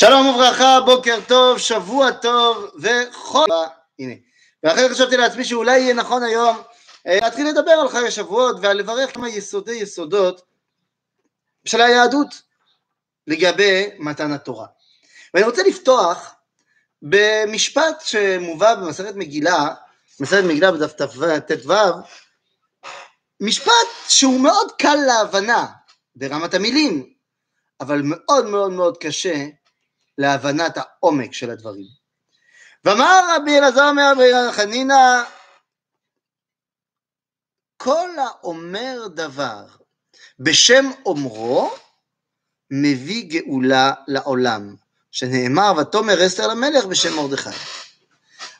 שלום וברכה, בוקר טוב, שבוע טוב וחול... הנה. ואחרי חשבתי לעצמי שאולי יהיה נכון היום אה, להתחיל לדבר על חג השבועות ועל לברך כמה יסודי יסודות של היהדות לגבי מתן התורה. ואני רוצה לפתוח במשפט שמובא במסכת מגילה, מסכת מגילה בדף ט"ו, משפט שהוא מאוד קל להבנה ברמת המילים, אבל מאוד מאוד מאוד קשה להבנת העומק של הדברים. ואמר רבי אלעזר מרבי חנינא, כל האומר דבר בשם אומרו, מביא גאולה לעולם, שנאמר ותאמר אסתר למלך בשם מרדכי.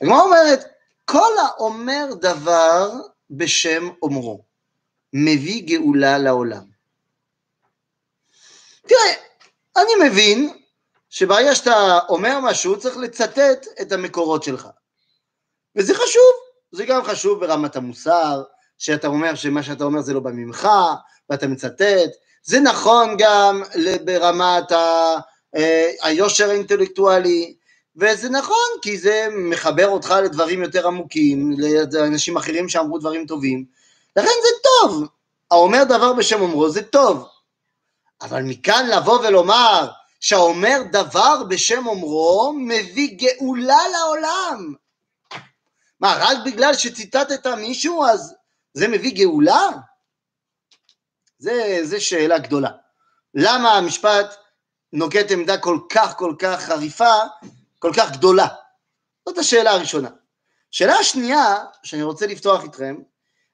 הגמרא אומרת, כל האומר דבר בשם אומרו, מביא גאולה לעולם. תראה, אני מבין שברגע שאתה אומר משהו צריך לצטט את המקורות שלך. וזה חשוב, זה גם חשוב ברמת המוסר, שאתה אומר שמה שאתה אומר זה לא בא ממך, ואתה מצטט, זה נכון גם ברמת ה, אה, היושר האינטלקטואלי, וזה נכון כי זה מחבר אותך לדברים יותר עמוקים, לאנשים אחרים שאמרו דברים טובים, לכן זה טוב, האומר דבר בשם אומרו זה טוב, אבל מכאן לבוא ולומר שהאומר דבר בשם אומרו מביא גאולה לעולם. מה, רק בגלל שציטטת מישהו אז זה מביא גאולה? זה, זה שאלה גדולה. למה המשפט נוקט עמדה כל כך כל כך חריפה, כל כך גדולה? זאת השאלה הראשונה. שאלה השנייה שאני רוצה לפתוח איתכם,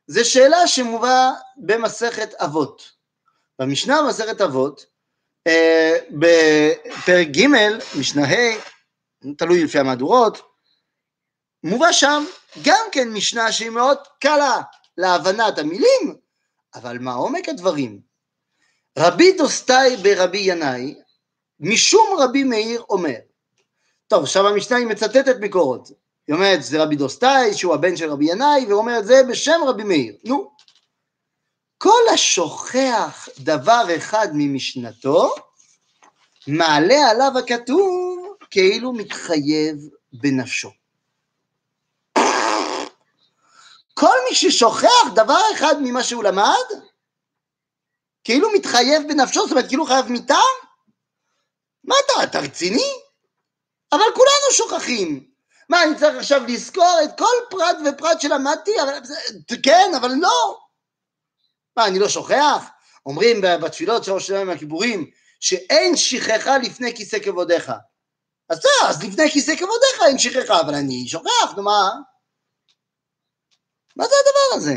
זה שאלה שמובא במסכת אבות. במשנה במסכת אבות, בפרק ג', משנה ה', תלוי לפי המהדורות, מובא שם גם כן משנה שהיא מאוד קלה להבנת המילים, אבל מה עומק הדברים? רבי דוסטאי ברבי ינאי, משום רבי מאיר אומר, טוב, עכשיו המשנה היא מצטטת מקורות, היא אומרת זה רבי דוסטאי שהוא הבן של רבי ינאי, והוא אומר את זה בשם רבי מאיר, נו, כל השוכח דבר אחד ממשנתו, מעלה עליו הכתוב כאילו מתחייב בנפשו. כל מי ששוכח דבר אחד ממה שהוא למד, כאילו מתחייב בנפשו, זאת אומרת כאילו חייב מיתה? מה אתה, אתה רציני? אבל כולנו שוכחים. מה, אני צריך עכשיו לזכור את כל פרט ופרט שלמדתי? אבל, כן, אבל לא. מה, אני לא שוכח? אומרים בתפילות של ראש השנה הכיבורים, שאין שכחה לפני כיסא כבודיך. אז בסדר, אז לפני כיסא כבודיך אין שכחה, אבל אני שוכח, נו מה? מה זה הדבר הזה?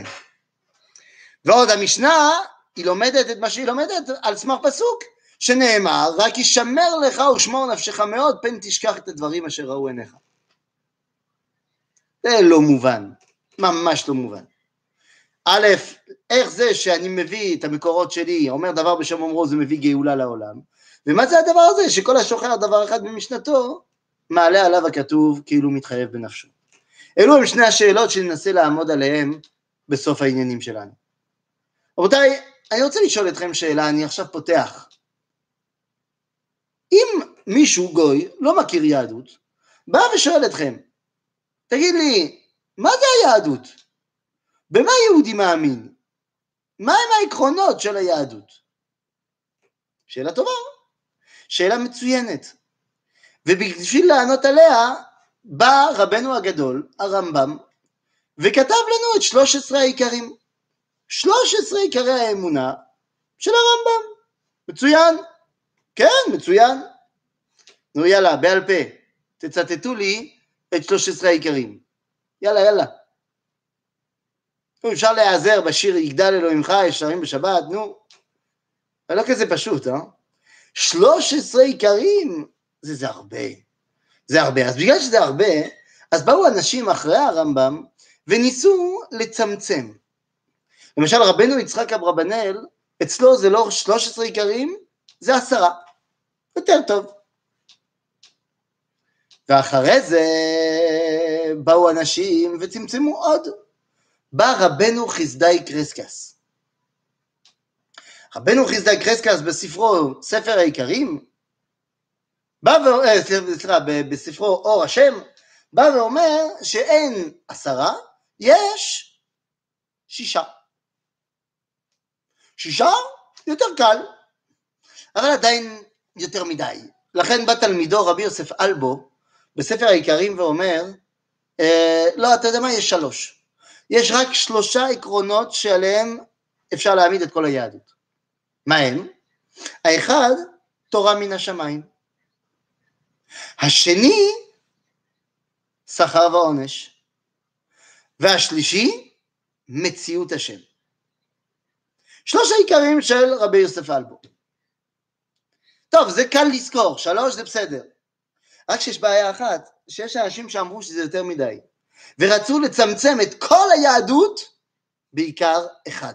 ועוד המשנה, היא לומדת את מה שהיא לומדת על סמך פסוק, שנאמר, רק ישמר לך ושמור נפשך מאוד, פן תשכח את הדברים אשר ראו עיניך. זה לא מובן, ממש לא מובן. א', איך זה שאני מביא את המקורות שלי, אומר דבר בשם אומרו, זה מביא גאולה לעולם, ומה זה הדבר הזה שכל השוחר דבר אחד במשנתו, מעלה עליו הכתוב כאילו מתחייב בנפשו. אלו הם שני השאלות שננסה לעמוד עליהן בסוף העניינים שלנו. רבותיי, אני רוצה לשאול אתכם שאלה, אני עכשיו פותח. אם מישהו גוי, לא מכיר יהדות, בא ושואל אתכם, תגיד לי, מה זה היהדות? במה יהודי מאמין? מהם העקרונות של היהדות? שאלה טובה, שאלה מצוינת. ובשביל לענות עליה, בא רבנו הגדול, הרמב"ם, וכתב לנו את 13 העיקרים. 13 עיקרי האמונה של הרמב"ם. מצוין. כן, מצוין. נו יאללה, בעל פה, תצטטו לי את 13 העיקרים. יאללה, יאללה. אפשר להיעזר בשיר יגדל אלוהימך ישרים בשבת, נו. זה לא כזה פשוט, אה? 13 עיקרים, זה, זה הרבה. זה הרבה. אז בגלל שזה הרבה, אז באו אנשים אחרי הרמב"ם וניסו לצמצם. למשל רבנו יצחק אברבנאל, אצלו זה לא 13 עיקרים, זה עשרה. יותר טוב. ואחרי זה באו אנשים וצמצמו עוד. בא רבנו חסדאי קרסקס. רבנו חסדאי קרסקס בספרו ספר העיקרים בא ו... אה, סליחה, בספרו אור השם, בא ואומר שאין עשרה, יש שישה. שישה יותר קל, אבל עדיין יותר מדי. לכן בא תלמידו רבי יוסף אלבו בספר העיקרים ואומר, אה, לא, אתה יודע מה, יש שלוש. יש רק שלושה עקרונות שעליהם אפשר להעמיד את כל היהדות. מה הם? האחד, תורה מן השמיים. השני, שכר ועונש. והשלישי, מציאות השם. שלוש העיקרים של רבי יוסף אלבו. טוב, זה קל לזכור, שלוש זה בסדר. רק שיש בעיה אחת, שיש אנשים שאמרו שזה יותר מדי, ורצו לצמצם את כל היהדות בעיקר אחד.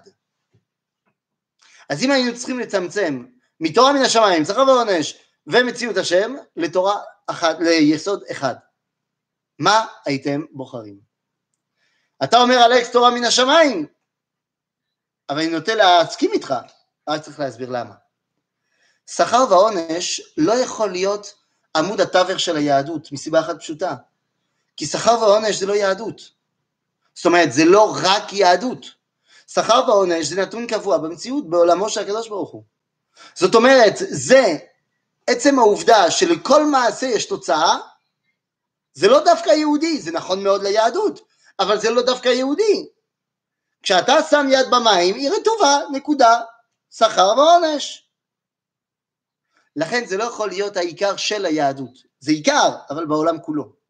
אז אם היינו צריכים לצמצם מתורה מן השמיים, שכר ועונש ומציאות השם, לתורה אחת, ליסוד אחד, מה הייתם בוחרים? אתה אומר אלכס תורה מן השמיים, אבל אני נוטה להסכים איתך, רק צריך להסביר למה. שכר ועונש לא יכול להיות עמוד התווך של היהדות, מסיבה אחת פשוטה. כי שכר ועונש זה לא יהדות. זאת אומרת, זה לא רק יהדות. שכר ועונש זה נתון קבוע במציאות, בעולמו של הקדוש ברוך הוא. זאת אומרת, זה עצם העובדה שלכל מעשה יש תוצאה, זה לא דווקא יהודי, זה נכון מאוד ליהדות, אבל זה לא דווקא יהודי. כשאתה שם יד במים, היא רטובה, נקודה, שכר ועונש. לכן זה לא יכול להיות העיקר של היהדות. זה עיקר, אבל בעולם כולו.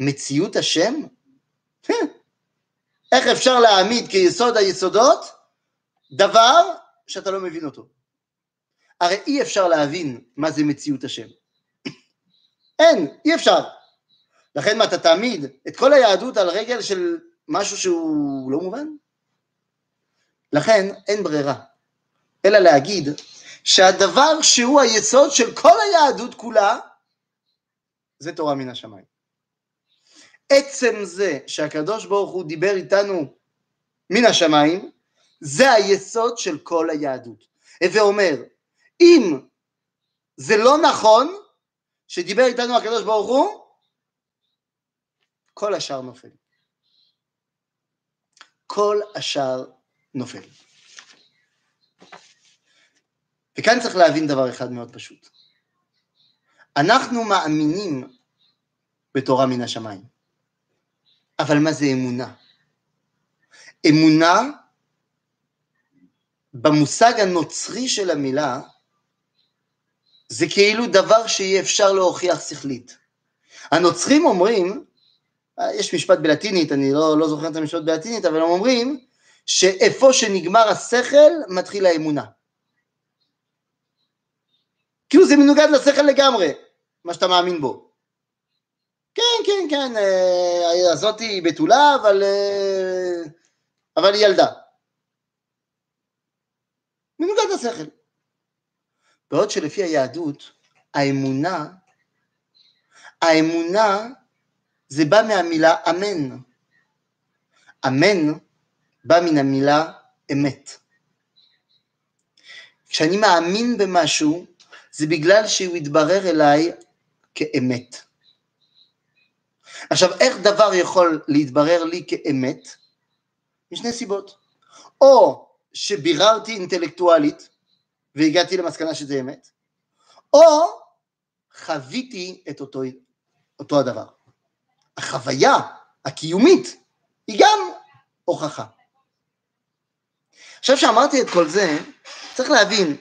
מציאות השם? איך אפשר להעמיד כיסוד היסודות דבר שאתה לא מבין אותו? הרי אי אפשר להבין מה זה מציאות השם. אין, אי אפשר. לכן מה, אתה תעמיד את כל היהדות על רגל של משהו שהוא לא מובן? לכן אין ברירה, אלא להגיד שהדבר שהוא היסוד של כל היהדות כולה, זה תורה מן השמיים. עצם זה שהקדוש ברוך הוא דיבר איתנו מן השמיים, זה היסוד של כל היהדות. הווה אומר, אם זה לא נכון שדיבר איתנו הקדוש ברוך הוא, כל השאר נופל. כל השאר נופל. וכאן צריך להבין דבר אחד מאוד פשוט. אנחנו מאמינים בתורה מן השמיים, אבל מה זה אמונה? אמונה במושג הנוצרי של המילה זה כאילו דבר שאי אפשר להוכיח שכלית. הנוצרים אומרים, יש משפט בלטינית, אני לא, לא זוכר את המשפט בלטינית, אבל הם אומרים שאיפה שנגמר השכל מתחיל האמונה. כאילו זה מנוגד לשכל לגמרי, מה שאתה מאמין בו. כן, כן, כן, אה, הזאתי היא בתולה, אבל, אה, אבל היא ילדה. מנוגד לשכל. בעוד שלפי היהדות, האמונה, האמונה זה בא מהמילה אמן. אמן בא מן המילה אמת. כשאני מאמין במשהו, זה בגלל שהוא יתברר אליי כאמת. עכשיו, איך דבר יכול להתברר לי כאמת? משני סיבות. או שביררתי אינטלקטואלית והגעתי למסקנה שזה אמת, או חוויתי את אותו, אותו הדבר. החוויה הקיומית היא גם הוכחה. עכשיו שאמרתי את כל זה, צריך להבין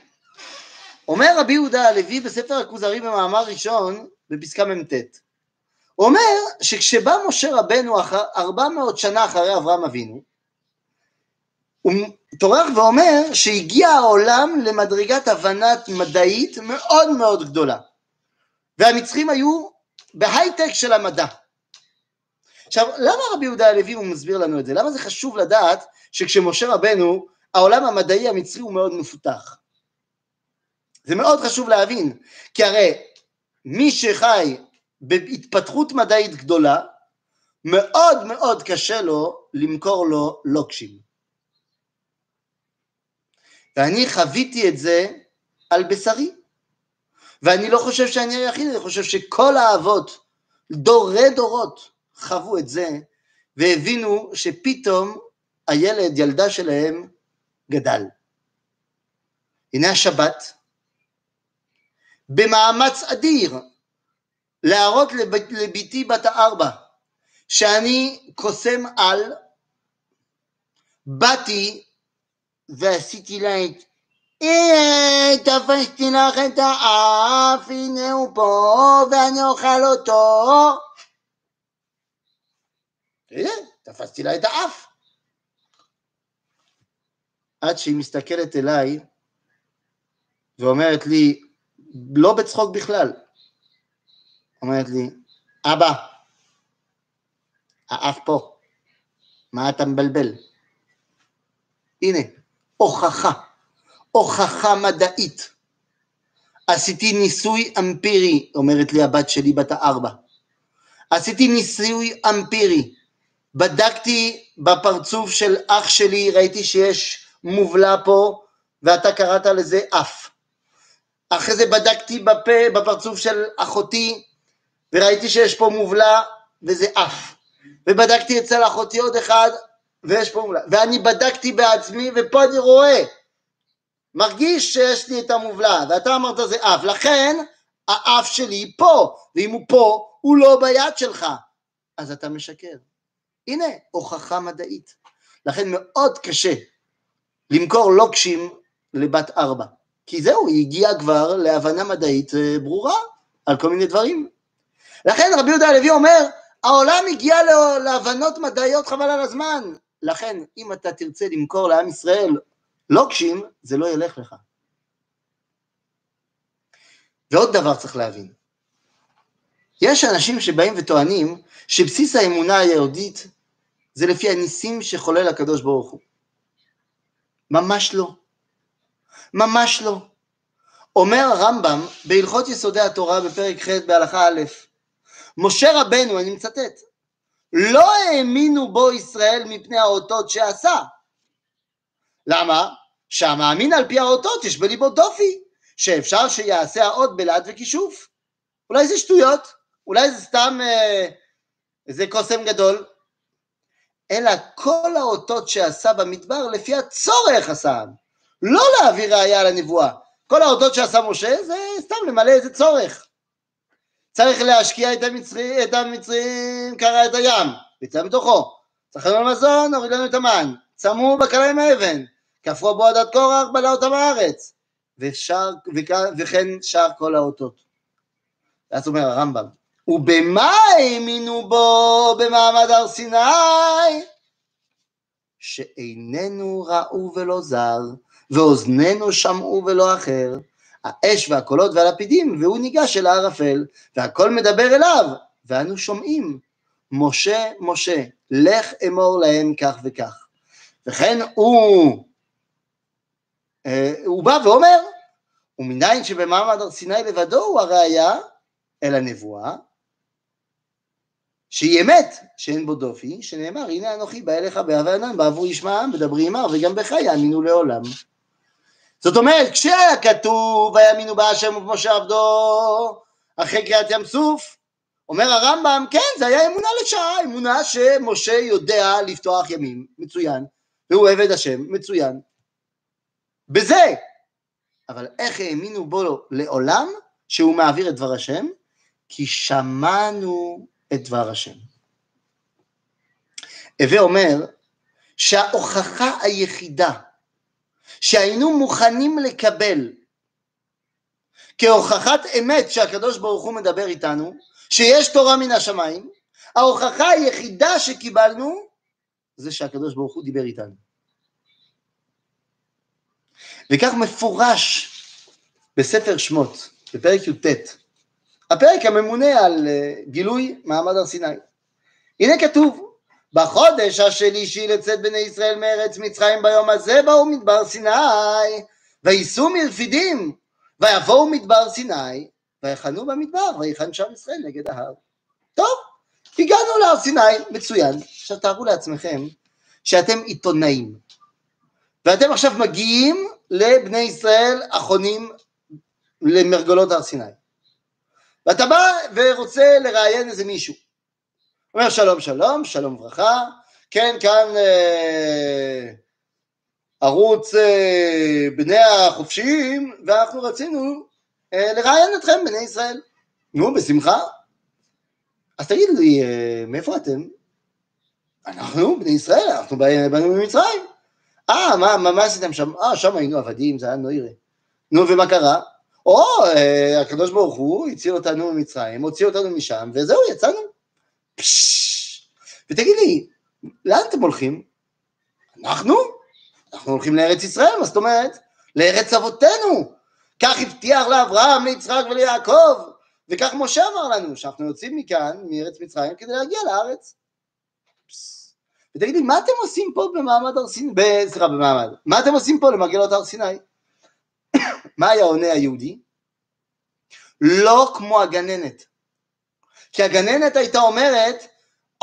אומר רבי יהודה הלוי בספר הכוזרי במאמר ראשון, בפסקה מ"ט, אומר שכשבא משה רבנו אחר, 400 שנה אחרי אברהם אבינו, הוא טורח ואומר שהגיע העולם למדרגת הבנת מדעית מאוד מאוד גדולה, והמצרים היו בהייטק של המדע. עכשיו, למה רבי יהודה הלוי הוא מסביר לנו את זה? למה זה חשוב לדעת שכשמשה רבנו, העולם המדעי המצרי הוא מאוד מפותח? זה מאוד חשוב להבין, כי הרי מי שחי בהתפתחות מדעית גדולה, מאוד מאוד קשה לו למכור לו לוקשים. ואני חוויתי את זה על בשרי. ואני לא חושב שאני היחיד, אני חושב שכל האבות, דורי דורות, חוו את זה, והבינו שפתאום הילד, ילדה שלהם, גדל. הנה השבת, במאמץ אדיר להראות לביתי בת הארבע שאני קוסם על, באתי ועשיתי לה את אה, תפסתי לך את האף, הנה הוא פה, ואני אוכל אותו. הנה, תפסתי לה את האף. עד שהיא מסתכלת אליי ואומרת לי, לא בצחוק בכלל, אומרת לי, אבא, האף פה, מה אתה מבלבל? הנה, הוכחה, הוכחה מדעית. עשיתי ניסוי אמפירי, אומרת לי הבת שלי בת הארבע. עשיתי ניסוי אמפירי. בדקתי בפרצוף של אח שלי, ראיתי שיש מובלע פה, ואתה קראת לזה אף. אחרי זה בדקתי בפה, בפרצוף של אחותי, וראיתי שיש פה מובלע, וזה אף. ובדקתי אצל אחותי עוד אחד, ויש פה מובלע. ואני בדקתי בעצמי, ופה אני רואה, מרגיש שיש לי את המובלע, ואתה אמרת זה אף. לכן, האף שלי פה, ואם הוא פה, הוא לא ביד שלך. אז אתה משקר. הנה, הוכחה מדעית. לכן מאוד קשה למכור לוקשים לבת ארבע. כי זהו, היא הגיעה כבר להבנה מדעית אה, ברורה על כל מיני דברים. לכן רבי יהודה הלוי אומר, העולם הגיע להבנות מדעיות חבל על הזמן. לכן, אם אתה תרצה למכור לעם ישראל לוקשים, זה לא ילך לך. ועוד דבר צריך להבין, יש אנשים שבאים וטוענים שבסיס האמונה היהודית זה לפי הניסים שחולל הקדוש ברוך הוא. ממש לא. ממש לא. אומר הרמב"ם בהלכות יסודי התורה בפרק ח' בהלכה א', משה רבנו, אני מצטט, לא האמינו בו ישראל מפני האותות שעשה. למה? שהמאמין על פי האותות יש בליבו דופי, שאפשר שיעשה האות בלעד וכישוף. אולי זה שטויות, אולי זה סתם אה, איזה קוסם גדול, אלא כל האותות שעשה במדבר לפי הצורך עשה, לא להעביר ראייה לנבואה. כל האותות שעשה משה זה סתם למלא איזה צורך. צריך להשקיע את המצרים, את המצרים קרע את הים, ויצא מתוכו. צריך לנו מזון, הוריד לנו את המן. צמו בקלה עם האבן, כפרו בו עדת קורח, בלע אותם הארץ. ושר, וכן שר כל האותות. ואז אומר הרמב"ם, ובמה האמינו בו במעמד הר סיני? שאיננו ראו ולא זר, ואוזנינו שמעו ולא אחר, האש והקולות והלפידים, והוא ניגש אל הערפל, והכל מדבר אליו, ואנו שומעים, משה, משה, לך אמור להם כך וכך. וכן הוא, אה, הוא בא ואומר, ומניין שבמעמד הר סיני לבדו הוא הראייה אל הנבואה, שהיא אמת, שאין בו דופי, שנאמר, הנה אנוכי בא אליך באהבה ענן, בעבור ישמע העם, ודברי עמר, וגם בך יאמינו לעולם. זאת אומרת, כשהיה כתוב, ויאמינו בהשם ובמשה עבדו, אחרי קריאת ים סוף, אומר הרמב"ם, כן, זה היה אמונה לשעה, אמונה שמשה יודע לפתוח ימים, מצוין, והוא עבד השם, מצוין. בזה, אבל איך האמינו בו לעולם, שהוא מעביר את דבר השם? כי שמענו את דבר השם. הווה אומר שההוכחה היחידה שהיינו מוכנים לקבל כהוכחת אמת שהקדוש ברוך הוא מדבר איתנו, שיש תורה מן השמיים, ההוכחה היחידה שקיבלנו זה שהקדוש ברוך הוא דיבר איתנו. וכך מפורש בספר שמות, בפרק י"ט, הפרק הממונה על אה, גילוי מעמד הר סיני. הנה כתוב, בחודש השלישי לצאת בני ישראל מארץ מצרים ביום הזה באו מדבר סיני, וייסעו מרפידים, ויבואו מדבר סיני, ויחנו במדבר, ויחן שם ישראל נגד ההר. טוב, הגענו להר סיני, מצוין. עכשיו תארו לעצמכם שאתם עיתונאים, ואתם עכשיו מגיעים לבני ישראל החונים למרגלות הר סיני. ואתה בא ורוצה לראיין איזה מישהו. אומר שלום שלום, שלום וברכה, כן כאן אה, ערוץ אה, בני החופשיים ואנחנו רצינו אה, לראיין אתכם בני ישראל. נו בשמחה. אז תגיד לי, אה, מאיפה אתם? אנחנו בני ישראל, אנחנו באנו ממצרים. אה, מה, מה, מה עשיתם שם? אה, שם היינו עבדים, זה היה נוירה. נו, ומה קרה? או, אה, הקדוש ברוך הוא הציל אותנו ממצרים, הוציא אותנו משם, וזהו, יצאנו. ותגיד לי, לאן אתם הולכים? אנחנו? אנחנו הולכים לארץ ישראל, מה זאת אומרת? לארץ אבותינו. כך הבטיח לאברהם, ליצחק וליעקב, וכך משה אמר לנו, שאנחנו יוצאים מכאן, מארץ מצרים, כדי להגיע לארץ. ותגיד לי, מה אתם עושים פה במעמד הר סיני? סליחה, במעמד. מה אתם עושים פה למרגלות הר סיני? מה היה עונה היהודי? לא כמו הגננת. כי הגננת הייתה אומרת,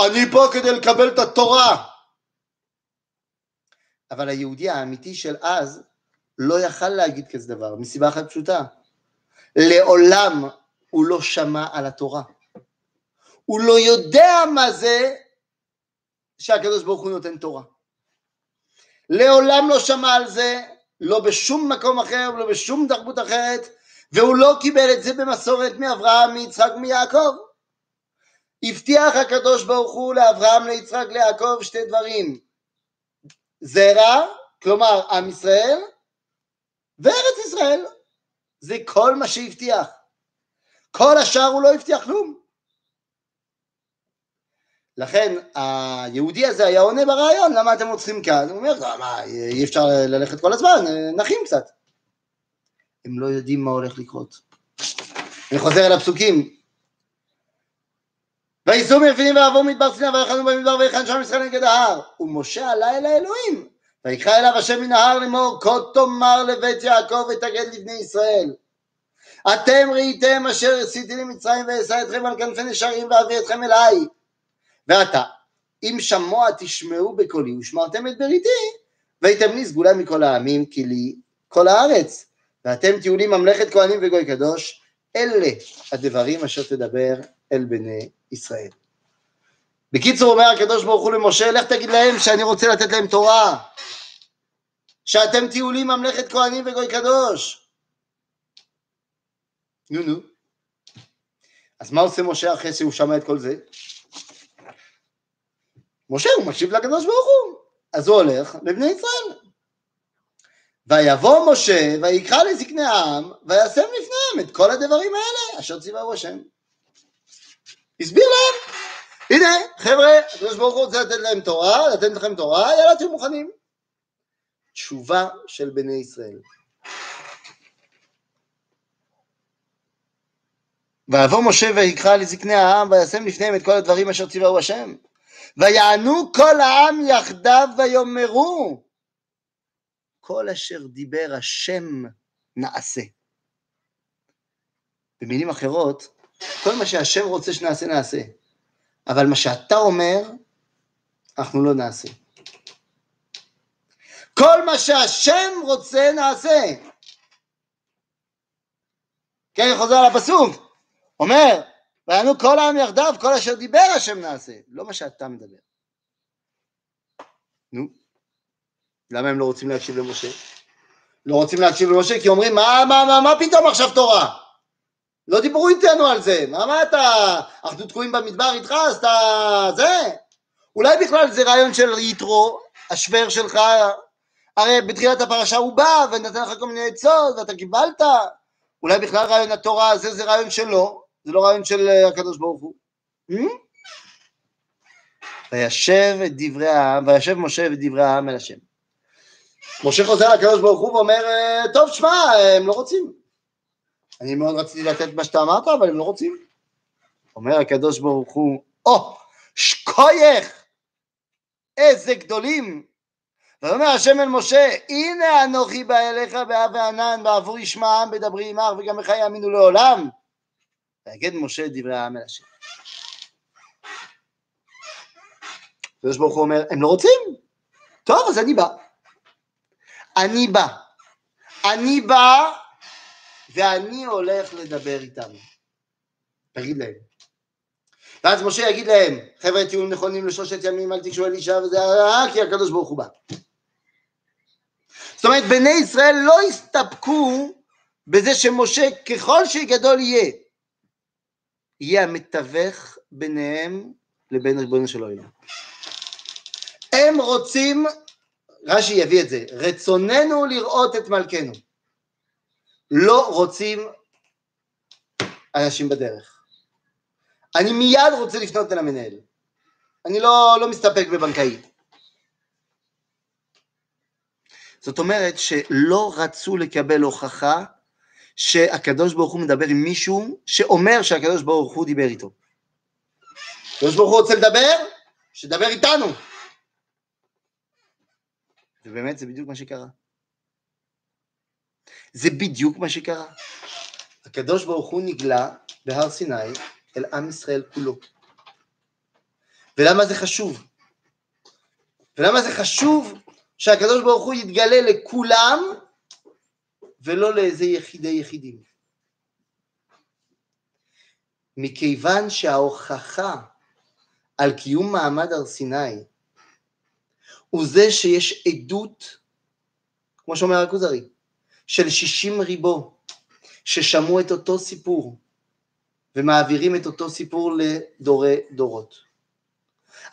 אני פה כדי לקבל את התורה. אבל היהודי האמיתי של אז לא יכל להגיד כזה דבר, מסיבה אחת פשוטה. לעולם הוא לא שמע על התורה. הוא לא יודע מה זה שהקדוש ברוך הוא נותן תורה. לעולם לא שמע על זה, לא בשום מקום אחר ולא בשום תרבות אחרת, והוא לא קיבל את זה במסורת מאברהם, מיצחק, מיעקב. הבטיח הקדוש ברוך הוא לאברהם, ליצחק, ליעקב שתי דברים. זרע, כלומר עם ישראל, וארץ ישראל. זה כל מה שהבטיח. כל השאר הוא לא הבטיח כלום. לכן היהודי הזה היה עונה ברעיון, למה אתם רוצים כאן? הוא אומר, מה, אי אפשר ללכת כל הזמן, נחים קצת. הם לא יודעים מה הולך לקרות. אני חוזר אל הפסוקים. וייסעו מלפינים ועברו מדבר סיני ויחנו במדבר ויחן שם ישראל נגד ההר. ומשה עלה אל האלוהים. ויקרא אליו השם מן ההר לאמור כה תאמר לבית יעקב ותגד לבני ישראל. אתם ראיתם אשר עשיתי למצרים ואשא אתכם על כנפי נשרים ואביא אתכם אליי. ועתה, אם שמוע תשמעו בקולי ושמרתם את בריתי, והייתם לי סגולה מכל העמים כי לי כל הארץ. ואתם תהיו לי ממלכת כהנים וגוי קדוש, אלה הדברים אשר תדבר אל בני ישראל. בקיצור אומר הקדוש ברוך הוא למשה, לך תגיד להם שאני רוצה לתת להם תורה, שאתם תהיו לי ממלכת כהנים וגוי קדוש. נו נו. אז מה עושה משה אחרי שהוא שמע את כל זה? משה הוא מקשיב לקדוש ברוך הוא, אז הוא הולך לבני ישראל. ויבוא משה ויקרא לזקני העם וישם לפניהם את כל הדברים האלה אשר ציווהו השם. הסביר להם, הנה חבר'ה, הקדוש ברוך הוא רוצה לתת להם תורה, לתת לכם תורה, יאללה תהיו מוכנים. תשובה של בני ישראל. ויבוא משה ויקרא לזקני העם וישם לפניהם את כל הדברים אשר ציווהו השם. ויענו כל העם יחדיו ויאמרו כל אשר דיבר השם נעשה. במילים אחרות, כל מה שהשם רוצה שנעשה נעשה, אבל מה שאתה אומר, אנחנו לא נעשה. כל מה שהשם רוצה נעשה. כן, חוזר על הפסוק, אומר, ויענו כל העם יחדיו, כל אשר דיבר השם נעשה, לא מה שאתה מדבר. נו, למה הם לא רוצים להקשיב למשה? לא רוצים להקשיב למשה כי אומרים, מה, מה, מה, מה פתאום עכשיו תורה? לא דיברו איתנו על זה, מה, מה אתה, אנחנו תקועים במדבר איתך, אז אתה, זה? אולי בכלל זה רעיון של יתרו, השוור שלך, הרי בתחילת הפרשה הוא בא ונתן לך כל מיני עצות ואתה קיבלת, אולי בכלל רעיון התורה הזה זה רעיון שלו, זה לא רעיון של אה, הקדוש ברוך הוא. וישב את דברי העם, וישב משה את דברי העם אל השם. משה חוזר לקדוש ברוך הוא ואומר, אה, טוב, שמע, הם לא רוצים. אני מאוד רציתי לתת מה שאתה אמרת, אבל הם לא רוצים. אומר הקדוש ברוך הוא, או, oh, שקוייך, איזה גדולים. ואומר השם אל משה, הנה אנוכי בא אליך באב וענן, בעבור ישמעם בדברי עמך וגם לך יאמינו לעולם. ויגד משה דברי העם אל השם. הקדוש ברוך הוא אומר, הם לא רוצים? טוב, אז אני בא. אני בא. אני בא, ואני הולך לדבר איתם. תגיד להם. ואז משה יגיד להם, חבר'ה תהיו נכונים לשלושת ימים, אל תקשו אלישע וזה, אה, כי הקדוש ברוך הוא בא. זאת אומרת, בני ישראל לא הסתפקו בזה שמשה, ככל שגדול יהיה, יהיה המתווך ביניהם לבין ריבונו של עולם. הם רוצים, רש"י יביא את זה, רצוננו לראות את מלכנו. לא רוצים אנשים בדרך. אני מיד רוצה לפנות אל המנהל. אני לא, לא מסתפק בבנקאי. זאת אומרת שלא רצו לקבל הוכחה שהקדוש ברוך הוא מדבר עם מישהו שאומר שהקדוש ברוך הוא דיבר איתו. הקדוש ברוך הוא רוצה לדבר, שידבר איתנו. ובאמת זה בדיוק מה שקרה. זה בדיוק מה שקרה. הקדוש ברוך הוא נגלה בהר סיני אל עם ישראל כולו. ולמה זה חשוב? ולמה זה חשוב שהקדוש ברוך הוא יתגלה לכולם ולא לאיזה יחידי יחידים? מכיוון שההוכחה על קיום מעמד הר סיני הוא זה שיש עדות, כמו שאומר הכוזרי, של שישים ריבו ששמעו את אותו סיפור ומעבירים את אותו סיפור לדורי דורות.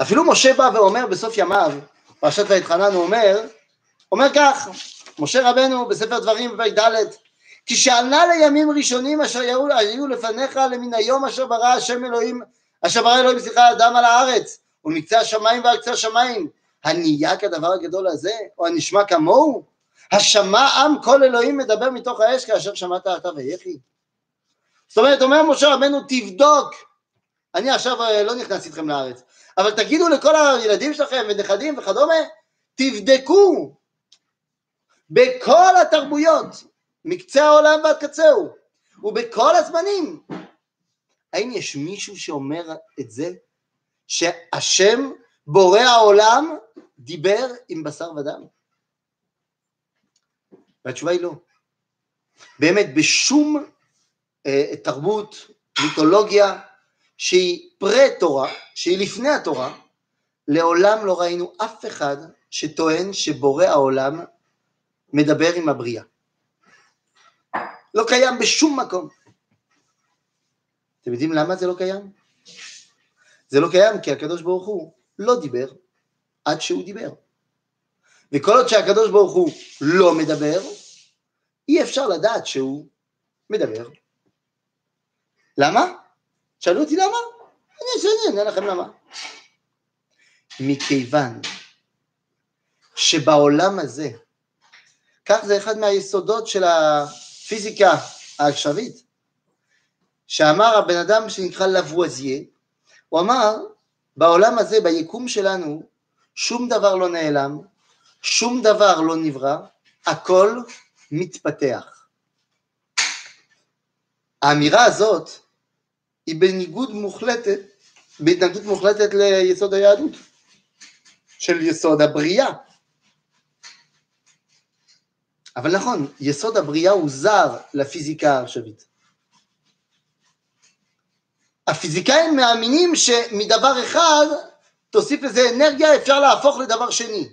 אפילו משה בא ואומר בסוף ימיו, פרשת ויתחנן הוא אומר, אומר כך, משה רבנו בספר דברים בפרק ד' שענה לימים ראשונים אשר היו, היו לפניך למן היום אשר ברא השם אלוהים, אשר ברא אלוהים סליחה אדם על הארץ ומקצה השמיים ועל קצה השמיים. הנהיה כדבר הגדול הזה? או הנשמע כמוהו השמע עם כל אלוהים מדבר מתוך האש כאשר שמעת אתה ויחי. זאת אומרת אומר משה רבנו תבדוק. אני עכשיו אה, לא נכנס איתכם לארץ אבל תגידו לכל הילדים שלכם ונכדים וכדומה תבדקו. בכל התרבויות מקצה העולם ועד קצהו ובכל הזמנים האם יש מישהו שאומר את זה? שהשם בורא העולם דיבר עם בשר ודם? והתשובה היא לא. באמת, בשום אה, תרבות, מיתולוגיה, שהיא פרה-תורה, שהיא לפני התורה, לעולם לא ראינו אף אחד שטוען שבורא העולם מדבר עם הבריאה. לא קיים בשום מקום. אתם יודעים למה זה לא קיים? זה לא קיים כי הקדוש ברוך הוא לא דיבר עד שהוא דיבר. וכל עוד שהקדוש ברוך הוא לא מדבר, אי אפשר לדעת שהוא מדבר. למה? שאלו אותי למה? אני אענה לכם למה. מכיוון שבעולם הזה, כך זה אחד מהיסודות של הפיזיקה העכשווית, שאמר הבן אדם שנקרא לבואזיה, הוא אמר, בעולם הזה, ביקום שלנו, שום דבר לא נעלם, שום דבר לא נברא, הכל מתפתח. האמירה הזאת היא בניגוד מוחלטת, בהתנגדות מוחלטת ליסוד היהדות, של יסוד הבריאה. אבל נכון, יסוד הבריאה הוא זר לפיזיקה העכשווית. הפיזיקאים מאמינים שמדבר אחד, תוסיף לזה אנרגיה, אפשר להפוך לדבר שני.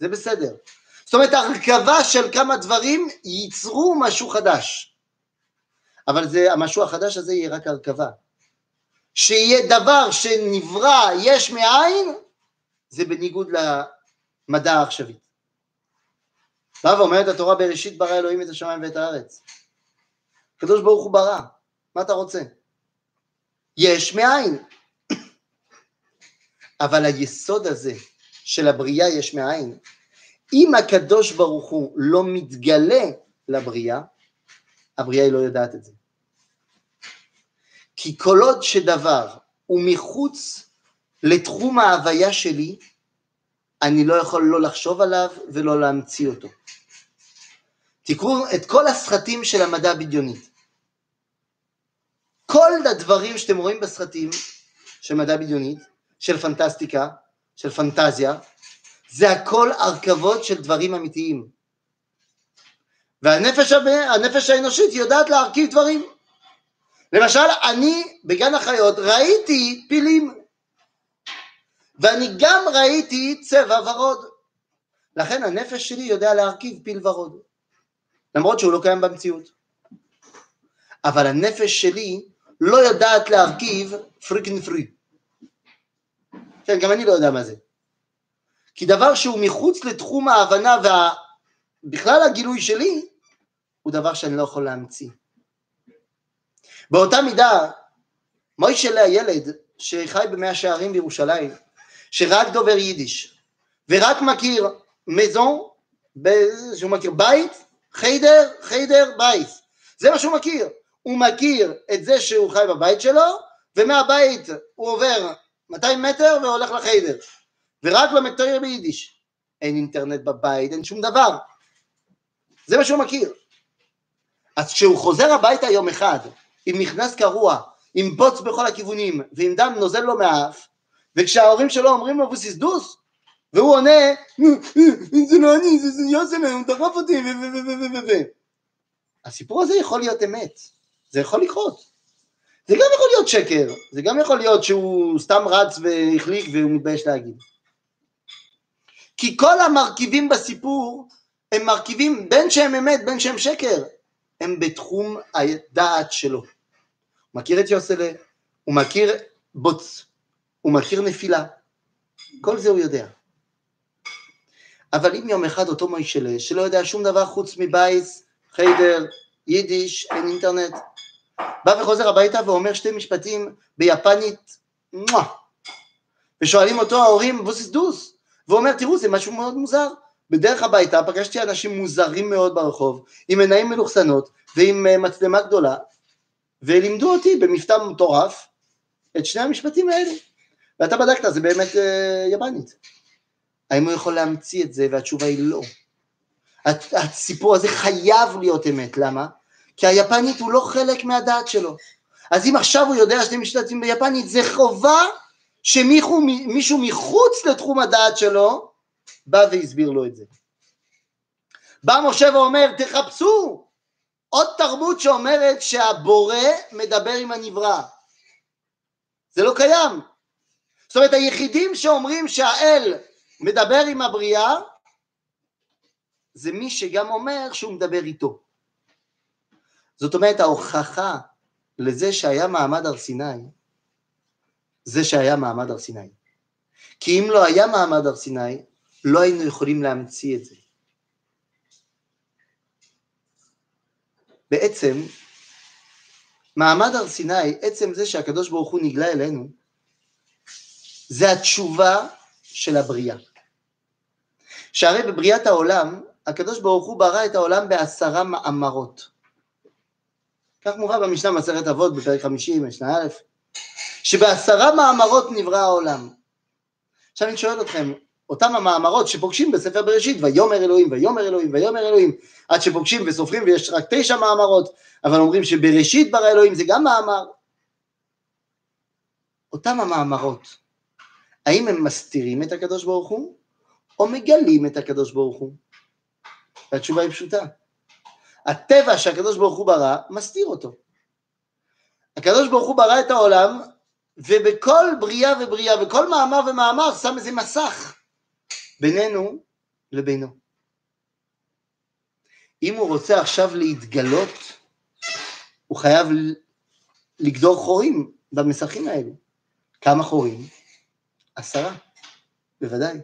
זה בסדר. זאת אומרת, הרכבה של כמה דברים ייצרו משהו חדש. אבל זה, המשהו החדש הזה יהיה רק הרכבה. שיהיה דבר שנברא יש מאין, זה בניגוד למדע העכשווי. באה ואומרת התורה בראשית ברא אלוהים את השמיים ואת הארץ. הקדוש ברוך הוא ברא, מה אתה רוצה? יש מאין. אבל היסוד הזה של הבריאה יש מאין, אם הקדוש ברוך הוא לא מתגלה לבריאה, הבריאה היא לא יודעת את זה. כי כל עוד שדבר הוא מחוץ לתחום ההוויה שלי, אני לא יכול לא לחשוב עליו ולא להמציא אותו. תקראו את כל הסרטים של המדע בדיונית. כל הדברים שאתם רואים בסרטים של מדע בדיונית, של פנטסטיקה, של פנטזיה, זה הכל הרכבות של דברים אמיתיים. והנפש הנפש האנושית יודעת להרכיב דברים. למשל, אני בגן החיות ראיתי פילים, ואני גם ראיתי צבע ורוד. לכן הנפש שלי יודע להרכיב פיל ורוד, למרות שהוא לא קיים במציאות. אבל הנפש שלי לא יודעת להרכיב פריקן פרי. כן, גם אני לא יודע מה זה. כי דבר שהוא מחוץ לתחום ההבנה ובכלל הגילוי שלי, הוא דבר שאני לא יכול להמציא. באותה מידה, מוישלה הילד שחי במאה שערים בירושלים, שרק דובר יידיש, ורק מכיר מזון, שהוא מכיר בית, חיידר, חיידר, בית. זה מה שהוא מכיר. הוא מכיר את זה שהוא חי בבית שלו, ומהבית הוא עובר 200 מטר והולך לחיידר. ורק לומד תויר ביידיש. אין אינטרנט בבית, אין שום דבר. זה מה שהוא מכיר. אז כשהוא חוזר הביתה יום אחד, עם מכנס קרוע, עם בוץ בכל הכיוונים, ועם דם נוזל לו מהאף, וכשההורים שלו אומרים לו דוס, והוא עונה, זה לא אני, זה יוסם, הוא דחף אותי. ו... הסיפור הזה יכול להיות אמת, זה יכול לקרות. זה גם יכול להיות שקר, זה גם יכול להיות שהוא סתם רץ והחליק והוא מתבייש להגיד. כי כל המרכיבים בסיפור הם מרכיבים בין שהם אמת בין שהם שקר, הם בתחום הדעת שלו. הוא מכיר את יוסלה, הוא מכיר בוץ, הוא מכיר נפילה, כל זה הוא יודע. אבל אם יום אחד אותו מוישלה, שלא יודע שום דבר חוץ מבייס, חיידר, יידיש, אין אינטרנט, בא וחוזר הביתה ואומר שתי משפטים ביפנית, מואה, ושואלים אותו ההורים, בוסיס דוס, והוא אומר, תראו, זה משהו מאוד מוזר. בדרך הביתה פגשתי אנשים מוזרים מאוד ברחוב, עם עיניים מלוכסנות ועם אה, מצלמה גדולה, ולימדו אותי במבטא מטורף את שני המשפטים האלה. ואתה בדקת, זה באמת אה, יפנית. האם הוא יכול להמציא את זה? והתשובה היא לא. הסיפור הזה חייב להיות אמת, למה? כי היפנית הוא לא חלק מהדעת שלו. אז אם עכשיו הוא יודע שאתם משתתפים ביפנית, זה חובה שמישהו מחוץ לתחום הדעת שלו בא והסביר לו את זה. בא משה ואומר, תחפשו עוד תרבות שאומרת שהבורא מדבר עם הנברא. זה לא קיים. זאת אומרת, היחידים שאומרים שהאל מדבר עם הבריאה, זה מי שגם אומר שהוא מדבר איתו. זאת אומרת, ההוכחה לזה שהיה מעמד הר סיני, זה שהיה מעמד הר סיני. כי אם לא היה מעמד הר סיני, לא היינו יכולים להמציא את זה. בעצם, מעמד הר סיני, עצם זה שהקדוש ברוך הוא נגלה אלינו, זה התשובה של הבריאה. שהרי בבריאת העולם, הקדוש ברוך הוא ברא את העולם בעשרה מאמרות. כך מובא במשנה מסכת אבות בפרק 50, משנה א', שבעשרה מאמרות נברא העולם. עכשיו אני שואל אתכם, אותם המאמרות שפוגשים בספר בראשית, ויאמר אלוהים, ויאמר אלוהים, ויאמר אלוהים, עד שפוגשים וסופרים ויש רק תשע מאמרות, אבל אומרים שבראשית ברא אלוהים זה גם מאמר. אותם המאמרות, האם הם מסתירים את הקדוש ברוך הוא, או מגלים את הקדוש ברוך הוא? והתשובה היא פשוטה. הטבע שהקדוש ברוך הוא ברא, מסתיר אותו. הקדוש ברוך הוא ברא את העולם, ובכל בריאה ובריאה, וכל מאמר ומאמר שם איזה מסך בינינו לבינו. אם הוא רוצה עכשיו להתגלות, הוא חייב לגדור חורים במסכים האלו. כמה חורים? עשרה, בוודאי.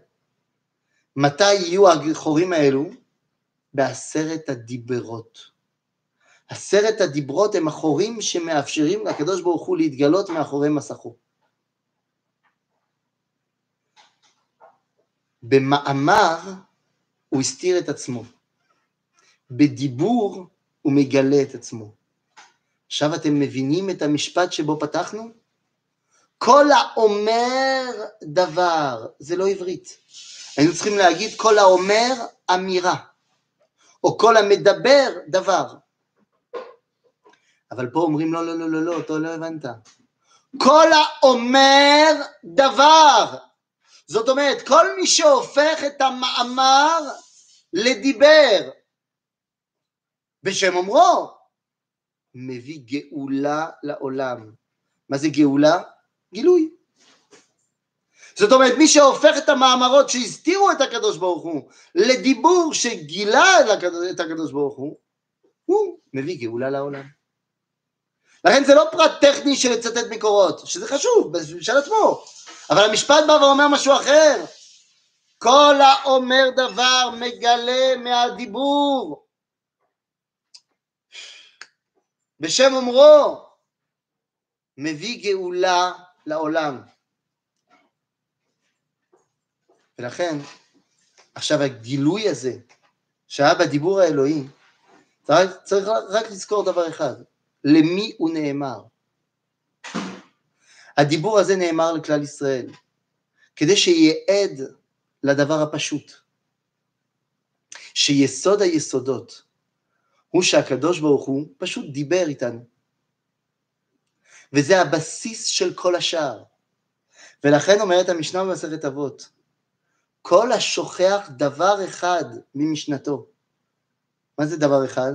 מתי יהיו החורים האלו? בעשרת הדיברות. עשרת הדיברות הם החורים שמאפשרים לקדוש ברוך הוא להתגלות מאחורי מסכו. במאמר הוא הסתיר את עצמו, בדיבור הוא מגלה את עצמו. עכשיו אתם מבינים את המשפט שבו פתחנו? כל האומר דבר, זה לא עברית. היינו צריכים להגיד כל האומר אמירה, או כל המדבר דבר. אבל פה אומרים לא, לא, לא, לא, לא, אתה לא הבנת. כל האומר דבר. זאת אומרת, כל מי שהופך את המאמר לדיבר, בשם אומרו, מביא גאולה לעולם. מה זה גאולה? גילוי. זאת אומרת, מי שהופך את המאמרות שהסתירו את הקדוש ברוך הוא לדיבור שגילה את הקדוש ברוך הוא, הוא מביא גאולה לעולם. לכן זה לא פרט טכני של לצטט מקורות, שזה חשוב בשביל עצמו, אבל המשפט בא ואומר משהו אחר. כל האומר דבר מגלה מהדיבור. בשם אומרו, מביא גאולה לעולם. ולכן, עכשיו הגילוי הזה, שהיה בדיבור האלוהי, צריך, רק לזכור דבר אחד, למי הוא נאמר. הדיבור הזה נאמר לכלל ישראל, כדי שיהיה עד לדבר הפשוט, שיסוד היסודות הוא שהקדוש ברוך הוא פשוט דיבר איתנו. וזה הבסיס של כל השאר. ולכן אומרת המשנה במסכת אבות, כל השוכח דבר אחד ממשנתו. מה זה דבר אחד?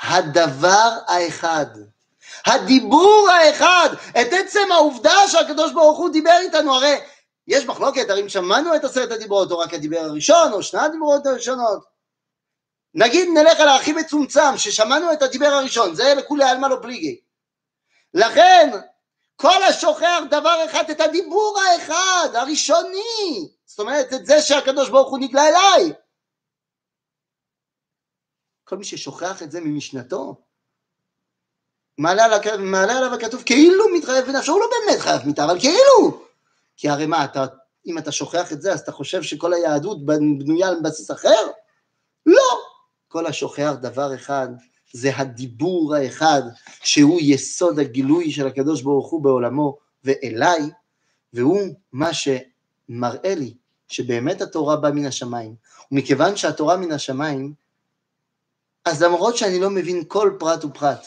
הדבר האחד. הדיבור האחד, את עצם העובדה שהקדוש ברוך הוא דיבר איתנו, הרי יש מחלוקת, הרי אם שמענו את עשרת הדיברות, או רק הדיבר הראשון, או שני הדיברות הראשונות. נגיד נלך על הכי מצומצם, ששמענו את הדיבר הראשון, זה לכולי עלמא לא פליגי. לכן, כל השוכח דבר אחד, את הדיבור האחד, הראשוני, זאת אומרת, את זה שהקדוש ברוך הוא נגלה אליי. כל מי ששוכח את זה ממשנתו, מעלה, עליו, מעלה עליו הכתוב כאילו מתחייב בנפשו, הוא לא באמת חייב מיתה, אבל כאילו. כי הרי מה, אתה, אם אתה שוכח את זה, אז אתה חושב שכל היהדות בנויה על בסיס אחר? לא. כל השוכח דבר אחד, זה הדיבור האחד, שהוא יסוד הגילוי של הקדוש ברוך הוא בעולמו ואליי, והוא מה שמראה לי שבאמת התורה באה מן השמיים. ומכיוון שהתורה מן השמיים, אז למרות שאני לא מבין כל פרט ופרט,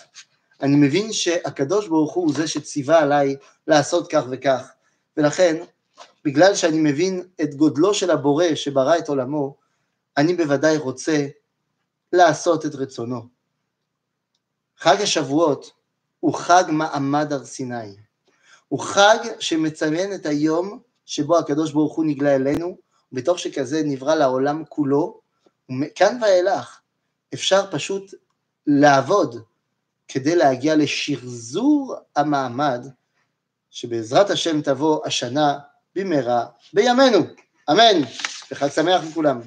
אני מבין שהקדוש ברוך הוא זה שציווה עליי לעשות כך וכך, ולכן, בגלל שאני מבין את גודלו של הבורא שברא את עולמו, אני בוודאי רוצה לעשות את רצונו. חג השבועות הוא חג מעמד הר סיני. הוא חג שמציין את היום שבו הקדוש ברוך הוא נגלה אלינו, בתוך שכזה נברא לעולם כולו, ומכאן ואילך אפשר פשוט לעבוד כדי להגיע לשחזור המעמד, שבעזרת השם תבוא השנה במהרה בימינו. אמן. וחג שמח לכולם.